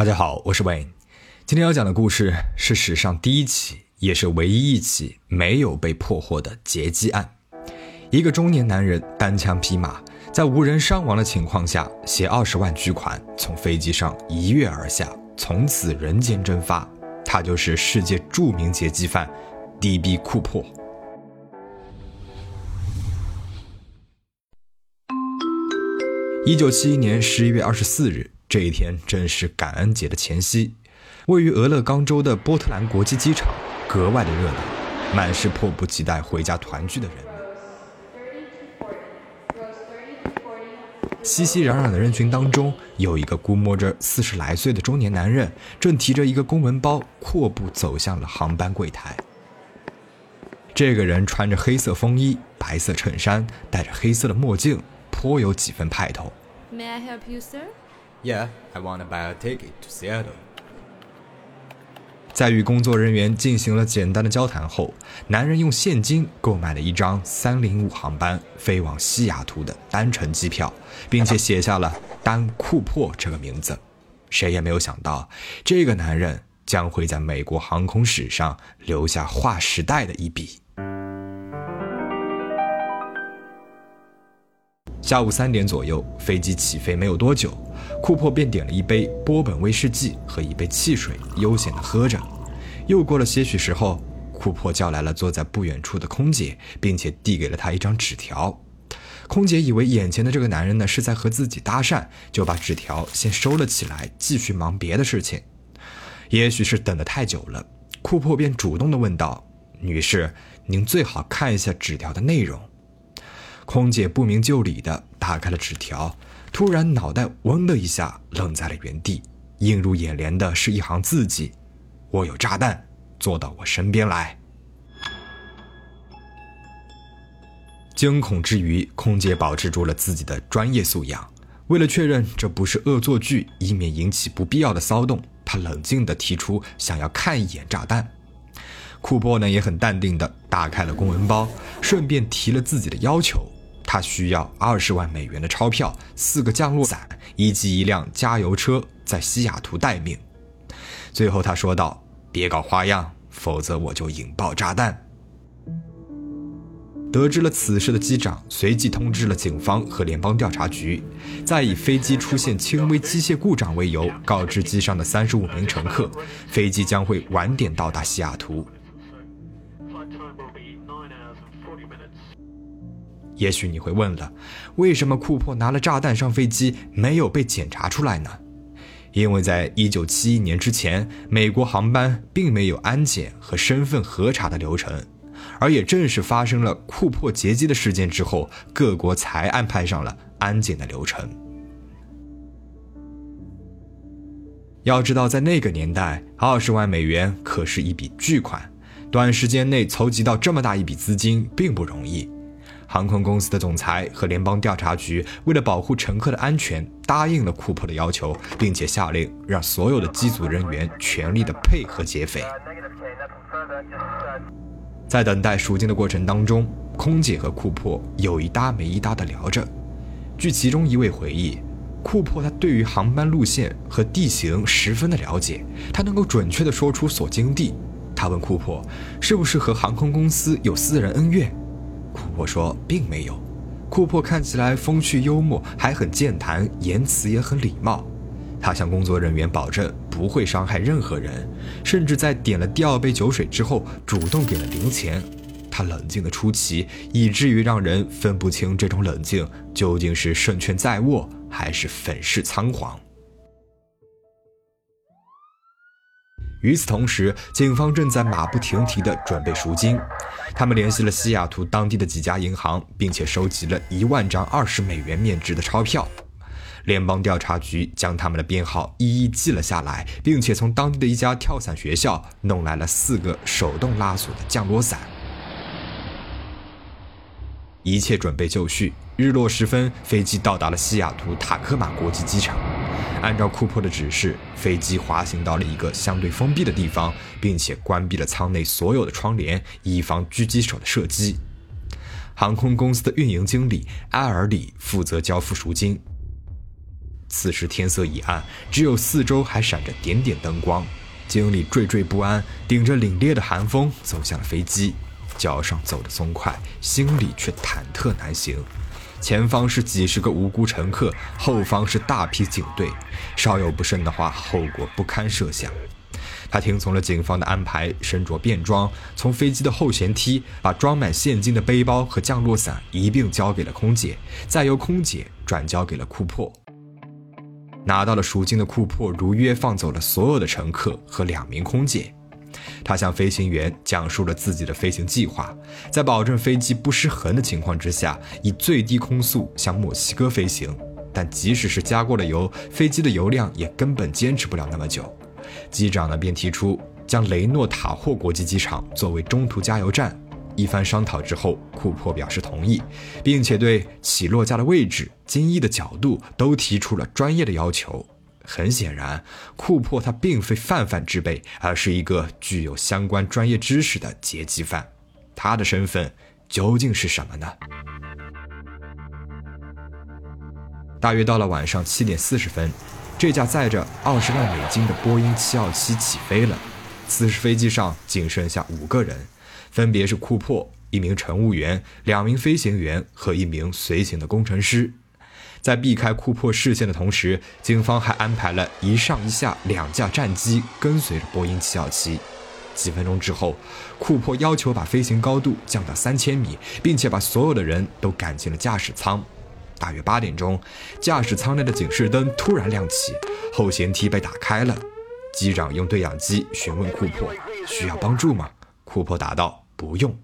大家好，我是 Wayne。今天要讲的故事是史上第一起，也是唯一一起没有被破获的劫机案。一个中年男人单枪匹马，在无人伤亡的情况下，携二十万巨款从飞机上一跃而下，从此人间蒸发。他就是世界著名劫机犯 D.B. 库珀。一九七一年十一月二十四日。这一天正是感恩节的前夕，位于俄勒冈州的波特兰国际机场格外的热闹，满是迫不及待回家团聚的人们。熙熙攘攘的人群当中，有一个估摸着四十来岁的中年男人，正提着一个公文包，阔步走向了航班柜台。这个人穿着黑色风衣、白色衬衫，戴着黑色的墨镜，颇有几分派头。May I help you, sir? Yeah, I want to buy a ticket to Seattle. 在与工作人员进行了简单的交谈后，男人用现金购买了一张三零五航班飞往西雅图的单程机票，并且写下了丹·库珀这个名字。谁也没有想到，这个男人将会在美国航空史上留下划时代的一笔。下午三点左右，飞机起飞没有多久。库珀便点了一杯波本威士忌和一杯汽水，悠闲地喝着。又过了些许时候，库珀叫来了坐在不远处的空姐，并且递给了他一张纸条。空姐以为眼前的这个男人呢是在和自己搭讪，就把纸条先收了起来，继续忙别的事情。也许是等得太久了，库珀便主动地问道：“女士，您最好看一下纸条的内容。”空姐不明就里的打开了纸条。突然，脑袋嗡的一下，愣在了原地。映入眼帘的是一行字迹：“我有炸弹，坐到我身边来。”惊恐之余，空姐保持住了自己的专业素养。为了确认这不是恶作剧，以免引起不必要的骚动，她冷静地提出想要看一眼炸弹。库珀呢也很淡定地打开了公文包，顺便提了自己的要求。他需要二十万美元的钞票、四个降落伞以及一辆加油车，在西雅图待命。最后他说道：“别搞花样，否则我就引爆炸弹。”得知了此事的机长随即通知了警方和联邦调查局，再以飞机出现轻微机械故障为由，告知机上的三十五名乘客，飞机将会晚点到达西雅图。也许你会问了，为什么库珀拿了炸弹上飞机没有被检查出来呢？因为在一九七一年之前，美国航班并没有安检和身份核查的流程，而也正是发生了库珀劫机的事件之后，各国才安排上了安检的流程。要知道，在那个年代，二十万美元可是一笔巨款，短时间内筹集到这么大一笔资金并不容易。航空公司的总裁和联邦调查局为了保护乘客的安全，答应了库珀的要求，并且下令让所有的机组人员全力的配合劫匪。在等待赎金的过程当中，空姐和库珀有一搭没一搭的聊着。据其中一位回忆，库珀他对于航班路线和地形十分的了解，他能够准确的说出所经地。他问库珀，是不是和航空公司有私人恩怨？库珀说，并没有。库珀看起来风趣幽默，还很健谈，言辞也很礼貌。他向工作人员保证不会伤害任何人，甚至在点了第二杯酒水之后，主动给了零钱。他冷静的出奇，以至于让人分不清这种冷静究竟是胜券在握，还是粉饰仓皇。与此同时，警方正在马不停蹄地准备赎金。他们联系了西雅图当地的几家银行，并且收集了一万张二十美元面值的钞票。联邦调查局将他们的编号一一记了下来，并且从当地的一家跳伞学校弄来了四个手动拉锁的降落伞。一切准备就绪，日落时分，飞机到达了西雅图塔科马国际机场。按照库珀的指示，飞机滑行到了一个相对封闭的地方，并且关闭了舱内所有的窗帘，以防狙击手的射击。航空公司的运营经理埃尔里负责交付赎金。此时天色已暗，只有四周还闪着点点灯光。经理惴惴不安，顶着凛冽的寒风走向了飞机，脚上走得松快，心里却忐忑难行。前方是几十个无辜乘客，后方是大批警队，稍有不慎的话，后果不堪设想。他听从了警方的安排，身着便装，从飞机的后舷梯把装满现金的背包和降落伞一并交给了空姐，再由空姐转交给了库珀。拿到了赎金的库珀如约放走了所有的乘客和两名空姐。他向飞行员讲述了自己的飞行计划，在保证飞机不失衡的情况之下，以最低空速向墨西哥飞行。但即使是加过了油，飞机的油量也根本坚持不了那么久。机长呢便提出将雷诺塔霍国际机场作为中途加油站。一番商讨之后，库珀表示同意，并且对起落架的位置、襟翼的角度都提出了专业的要求。很显然，库珀他并非泛泛之辈，而是一个具有相关专业知识的劫机犯。他的身份究竟是什么呢？大约到了晚上七点四十分，这架载着二十万美金的波音七二七起飞了。此时飞机上仅剩下五个人。分别是库珀、一名乘务员、两名飞行员和一名随行的工程师。在避开库珀视线的同时，警方还安排了一上一下两架战机跟随着波音727。几分钟之后，库珀要求把飞行高度降到三千米，并且把所有的人都赶进了驾驶舱。大约八点钟，驾驶舱内的警示灯突然亮起，后舷梯被打开了。机长用对讲机询问库珀：“需要帮助吗？”库珀答道：“不用。”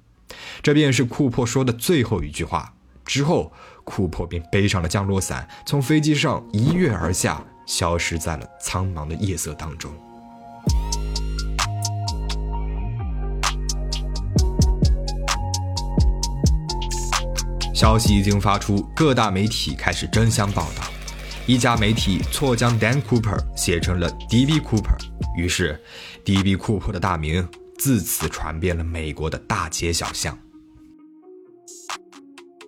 这便是库珀说的最后一句话。之后，库珀便背上了降落伞，从飞机上一跃而下，消失在了苍茫的夜色当中。消息一经发出，各大媒体开始争相报道。一家媒体错将 Dan Cooper 写成了 D.B. Cooper，于是 D.B. Cooper 的大名。自此传遍了美国的大街小巷。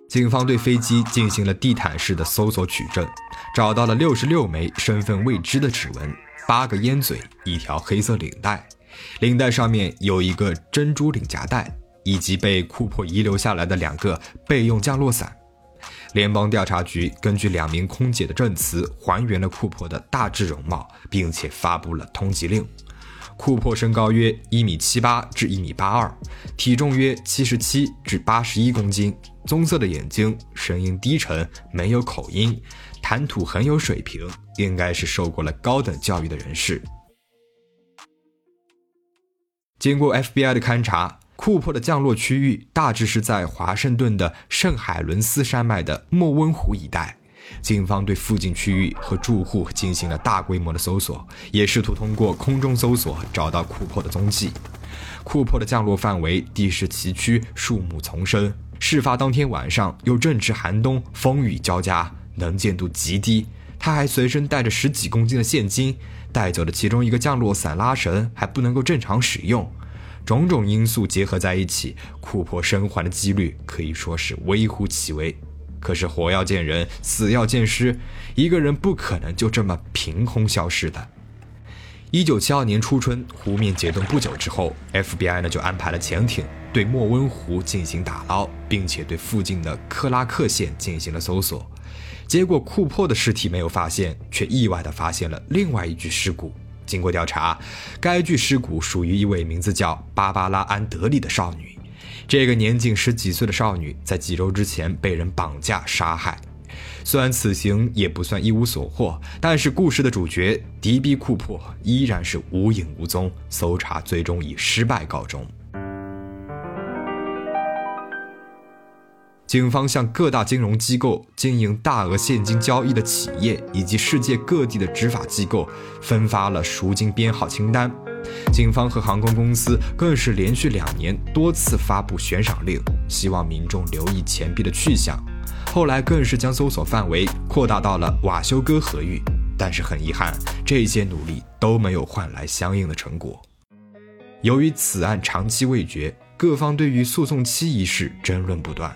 警方对飞机进行了地毯式的搜索取证，找到了六十六枚身份未知的指纹、八个烟嘴、一条黑色领带，领带上面有一个珍珠领夹带，以及被库珀遗留下来的两个备用降落伞。联邦调查局根据两名空姐的证词，还原了库珀的大致容貌，并且发布了通缉令。库珀身高约一米七八至一米八二，体重约七十七至八十一公斤，棕色的眼睛，声音低沉，没有口音，谈吐很有水平，应该是受过了高等教育的人士。经过 FBI 的勘查，库珀的降落区域大致是在华盛顿的圣海伦斯山脉的莫温湖一带。警方对附近区域和住户进行了大规模的搜索，也试图通过空中搜索找到库珀的踪迹。库珀的降落范围地势崎岖，树木丛生。事发当天晚上又正值寒冬，风雨交加，能见度极低。他还随身带着十几公斤的现金，带走的其中一个降落伞拉绳还不能够正常使用。种种因素结合在一起，库珀生还的几率可以说是微乎其微。可是活要见人，死要见尸，一个人不可能就这么凭空消失的。一九七二年初春，湖面解冻不久之后，FBI 呢就安排了潜艇对莫温湖进行打捞，并且对附近的克拉克县进行了搜索。结果库珀的尸体没有发现，却意外地发现了另外一具尸骨。经过调查，该具尸骨属于一位名字叫芭芭拉·安德利的少女。这个年仅十几岁的少女，在几周之前被人绑架杀害。虽然此行也不算一无所获，但是故事的主角迪比·库珀依然是无影无踪，搜查最终以失败告终。警方向各大金融机构、经营大额现金交易的企业以及世界各地的执法机构分发了赎金编号清单。警方和航空公司更是连续两年多次发布悬赏令，希望民众留意钱币的去向。后来更是将搜索范围扩大到了瓦修哥河域，但是很遗憾，这些努力都没有换来相应的成果。由于此案长期未决，各方对于诉讼期一事争论不断。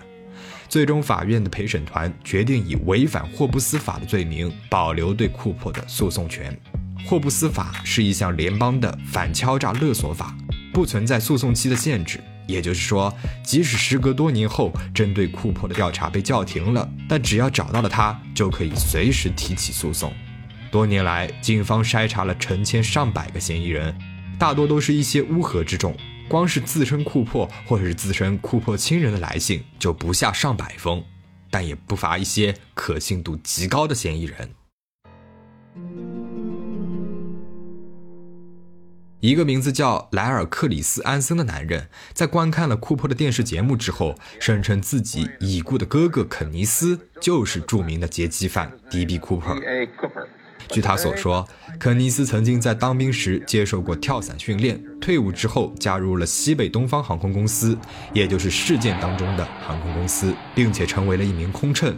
最终法院的陪审团决定以违反霍布斯法的罪名保留对库珀的诉讼权。霍布斯法是一项联邦的反敲诈勒索法，不存在诉讼期的限制。也就是说，即使时隔多年后，针对库珀的调查被叫停了，但只要找到了他，就可以随时提起诉讼。多年来，警方筛查了成千上百个嫌疑人，大多都是一些乌合之众。光是自称库珀或者是自称库珀亲人的来信就不下上百封，但也不乏一些可信度极高的嫌疑人。一个名字叫莱尔克里斯安森的男人，在观看了库珀的电视节目之后，声称自己已故的哥哥肯尼斯就是著名的劫机犯迪比库珀。据他所说，肯尼斯曾经在当兵时接受过跳伞训练，退伍之后加入了西北东方航空公司，也就是事件当中的航空公司，并且成为了一名空乘。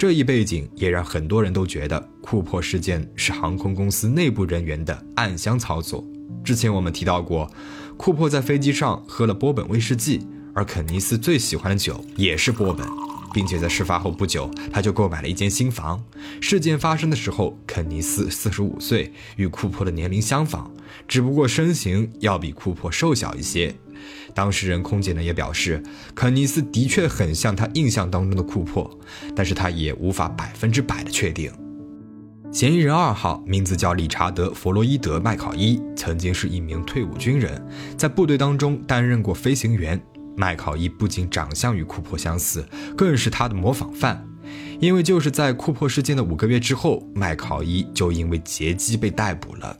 这一背景也让很多人都觉得库珀事件是航空公司内部人员的暗箱操作。之前我们提到过，库珀在飞机上喝了波本威士忌，而肯尼斯最喜欢的酒也是波本，并且在事发后不久，他就购买了一间新房。事件发生的时候，肯尼斯四十五岁，与库珀的年龄相仿，只不过身形要比库珀瘦小一些。当事人空姐呢也表示，肯尼斯的确很像他印象当中的库珀，但是他也无法百分之百的确定。嫌疑人二号名字叫理查德·弗洛伊德·麦考伊，曾经是一名退伍军人，在部队当中担任过飞行员。麦考伊不仅长相与库珀相似，更是他的模仿犯。因为就是在库珀事件的五个月之后，麦考伊就因为劫机被逮捕了。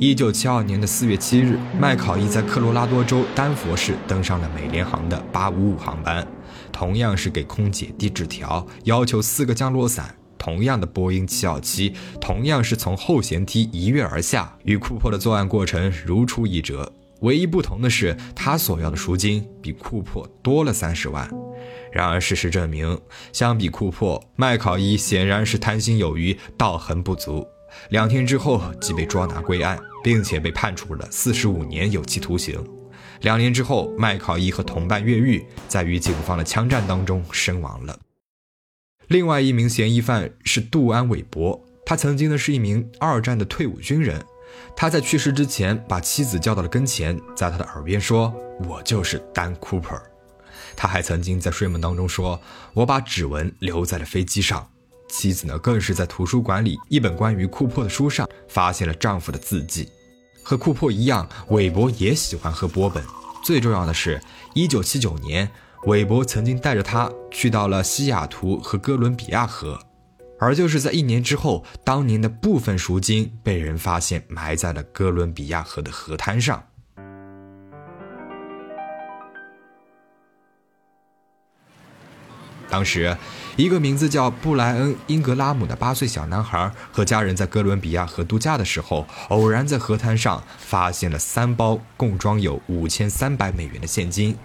一九七二年的四月七日，麦考伊在科罗拉多州丹佛市登上了美联航的八五五航班，同样是给空姐递纸条，要求四个降落伞。同样的波音727，同样是从后舷梯一跃而下，与库珀的作案过程如出一辙。唯一不同的是，他所要的赎金比库珀多了三十万。然而，事实证明，相比库珀，麦考伊显然是贪心有余，道行不足。两天之后，即被捉拿归案，并且被判处了四十五年有期徒刑。两年之后，麦考伊和同伴越狱，在与警方的枪战当中身亡了。另外一名嫌疑犯是杜安·韦伯，他曾经呢是一名二战的退伍军人。他在去世之前把妻子叫到了跟前，在他的耳边说：“我就是丹·库珀。”他还曾经在睡梦当中说：“我把指纹留在了飞机上。”妻子呢更是在图书馆里一本关于库珀的书上发现了丈夫的字迹。和库珀一样，韦伯也喜欢喝波本。最重要的是，一九七九年。韦伯曾经带着他去到了西雅图和哥伦比亚河，而就是在一年之后，当年的部分赎金被人发现埋在了哥伦比亚河的河滩上。当时，一个名字叫布莱恩·英格拉姆的八岁小男孩和家人在哥伦比亚河度假的时候，偶然在河滩上发现了三包共装有五千三百美元的现金。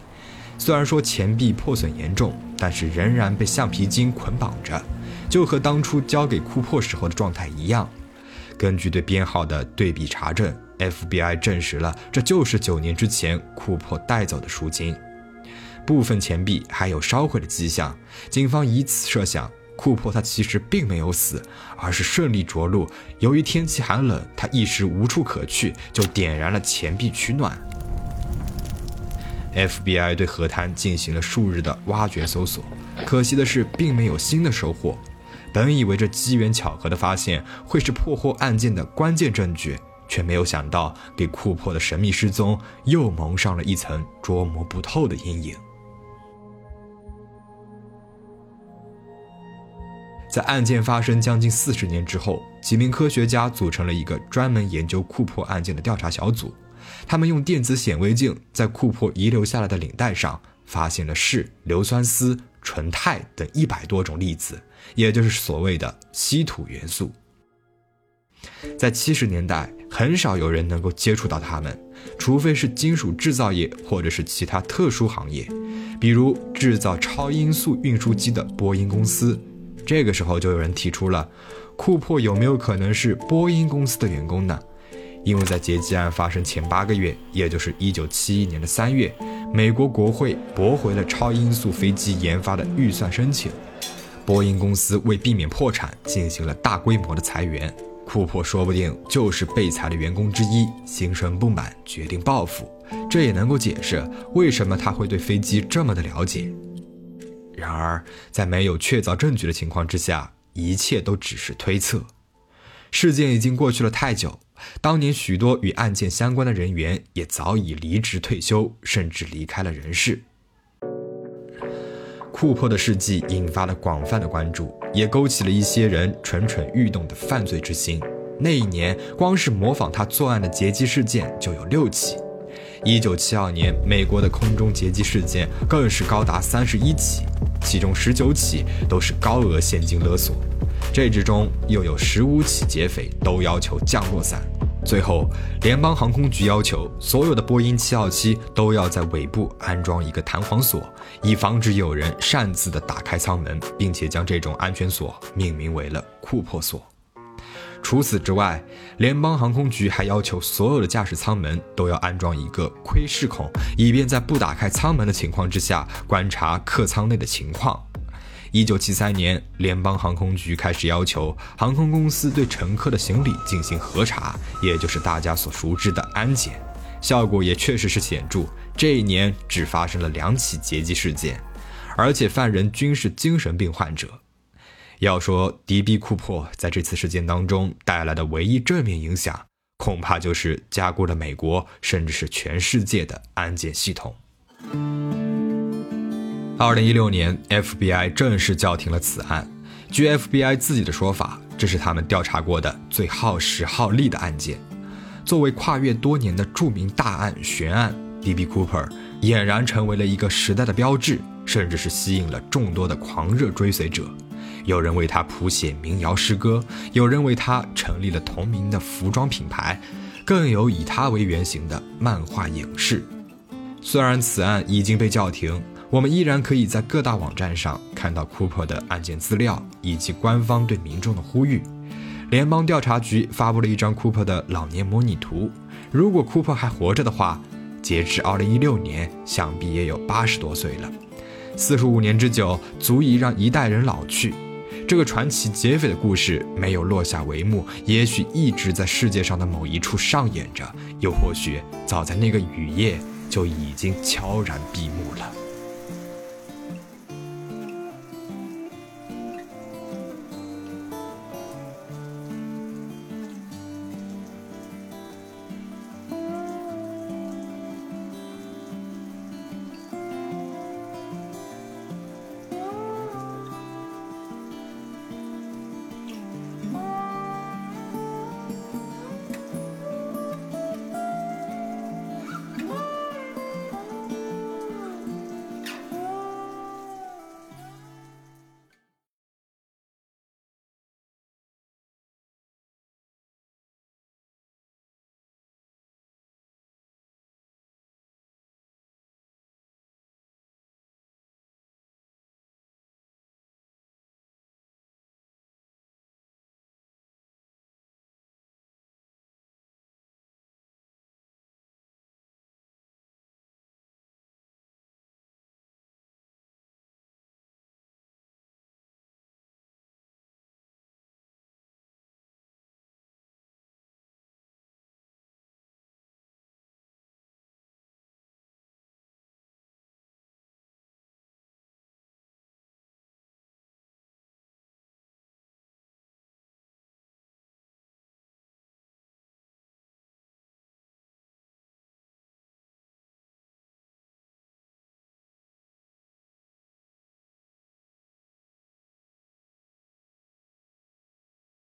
虽然说钱币破损严重，但是仍然被橡皮筋捆绑着，就和当初交给库珀时候的状态一样。根据对编号的对比查证，FBI 证实了这就是九年之前库珀带走的赎金。部分钱币还有烧毁的迹象，警方以此设想，库珀他其实并没有死，而是顺利着陆。由于天气寒冷，他一时无处可去，就点燃了钱币取暖。FBI 对河滩进行了数日的挖掘搜索，可惜的是，并没有新的收获。本以为这机缘巧合的发现会是破获案件的关键证据，却没有想到给库珀的神秘失踪又蒙上了一层捉摸不透的阴影。在案件发生将近四十年之后，几名科学家组成了一个专门研究库珀案件的调查小组。他们用电子显微镜在库珀遗留下来的领带上发现了氦、硫酸锶、纯钛等一百多种粒子，也就是所谓的稀土元素。在七十年代，很少有人能够接触到它们，除非是金属制造业或者是其他特殊行业，比如制造超音速运输机的波音公司。这个时候，就有人提出了，库珀有没有可能是波音公司的员工呢？因为在劫机案发生前八个月，也就是一九七一年的三月，美国国会驳回了超音速飞机研发的预算申请。波音公司为避免破产，进行了大规模的裁员。库珀说不定就是被裁的员工之一，心生不满，决定报复。这也能够解释为什么他会对飞机这么的了解。然而，在没有确凿证据的情况之下，一切都只是推测。事件已经过去了太久，当年许多与案件相关的人员也早已离职退休，甚至离开了人世。库珀的事迹引发了广泛的关注，也勾起了一些人蠢蠢欲动的犯罪之心。那一年，光是模仿他作案的劫机事件就有六起。一九七二年，美国的空中劫机事件更是高达三十一起，其中十九起都是高额现金勒索，这之中又有十五起劫匪都要求降落伞。最后，联邦航空局要求所有的波音727都要在尾部安装一个弹簧锁，以防止有人擅自的打开舱门，并且将这种安全锁命名为了“库珀锁”。除此之外，联邦航空局还要求所有的驾驶舱门都要安装一个窥视孔，以便在不打开舱门的情况之下观察客舱内的情况。一九七三年，联邦航空局开始要求航空公司对乘客的行李进行核查，也就是大家所熟知的安检，效果也确实是显著。这一年只发生了两起劫机事件，而且犯人均是精神病患者。要说迪比·库珀在这次事件当中带来的唯一正面影响，恐怕就是加固了美国甚至是全世界的安检系统。二零一六年，FBI 正式叫停了此案。据 FBI 自己的说法，这是他们调查过的最耗时耗力的案件。作为跨越多年的著名大案悬案，D.B. Cooper 俨然成为了一个时代的标志，甚至是吸引了众多的狂热追随者。有人为他谱写民谣诗歌，有人为他成立了同名的服装品牌，更有以他为原型的漫画影视。虽然此案已经被叫停。我们依然可以在各大网站上看到库珀的案件资料以及官方对民众的呼吁。联邦调查局发布了一张库珀的老年模拟图。如果库珀还活着的话，截至2016年，想必也有八十多岁了。四十五年之久，足以让一代人老去。这个传奇劫匪的故事没有落下帷幕，也许一直在世界上的某一处上演着，又或许早在那个雨夜就已经悄然闭幕了。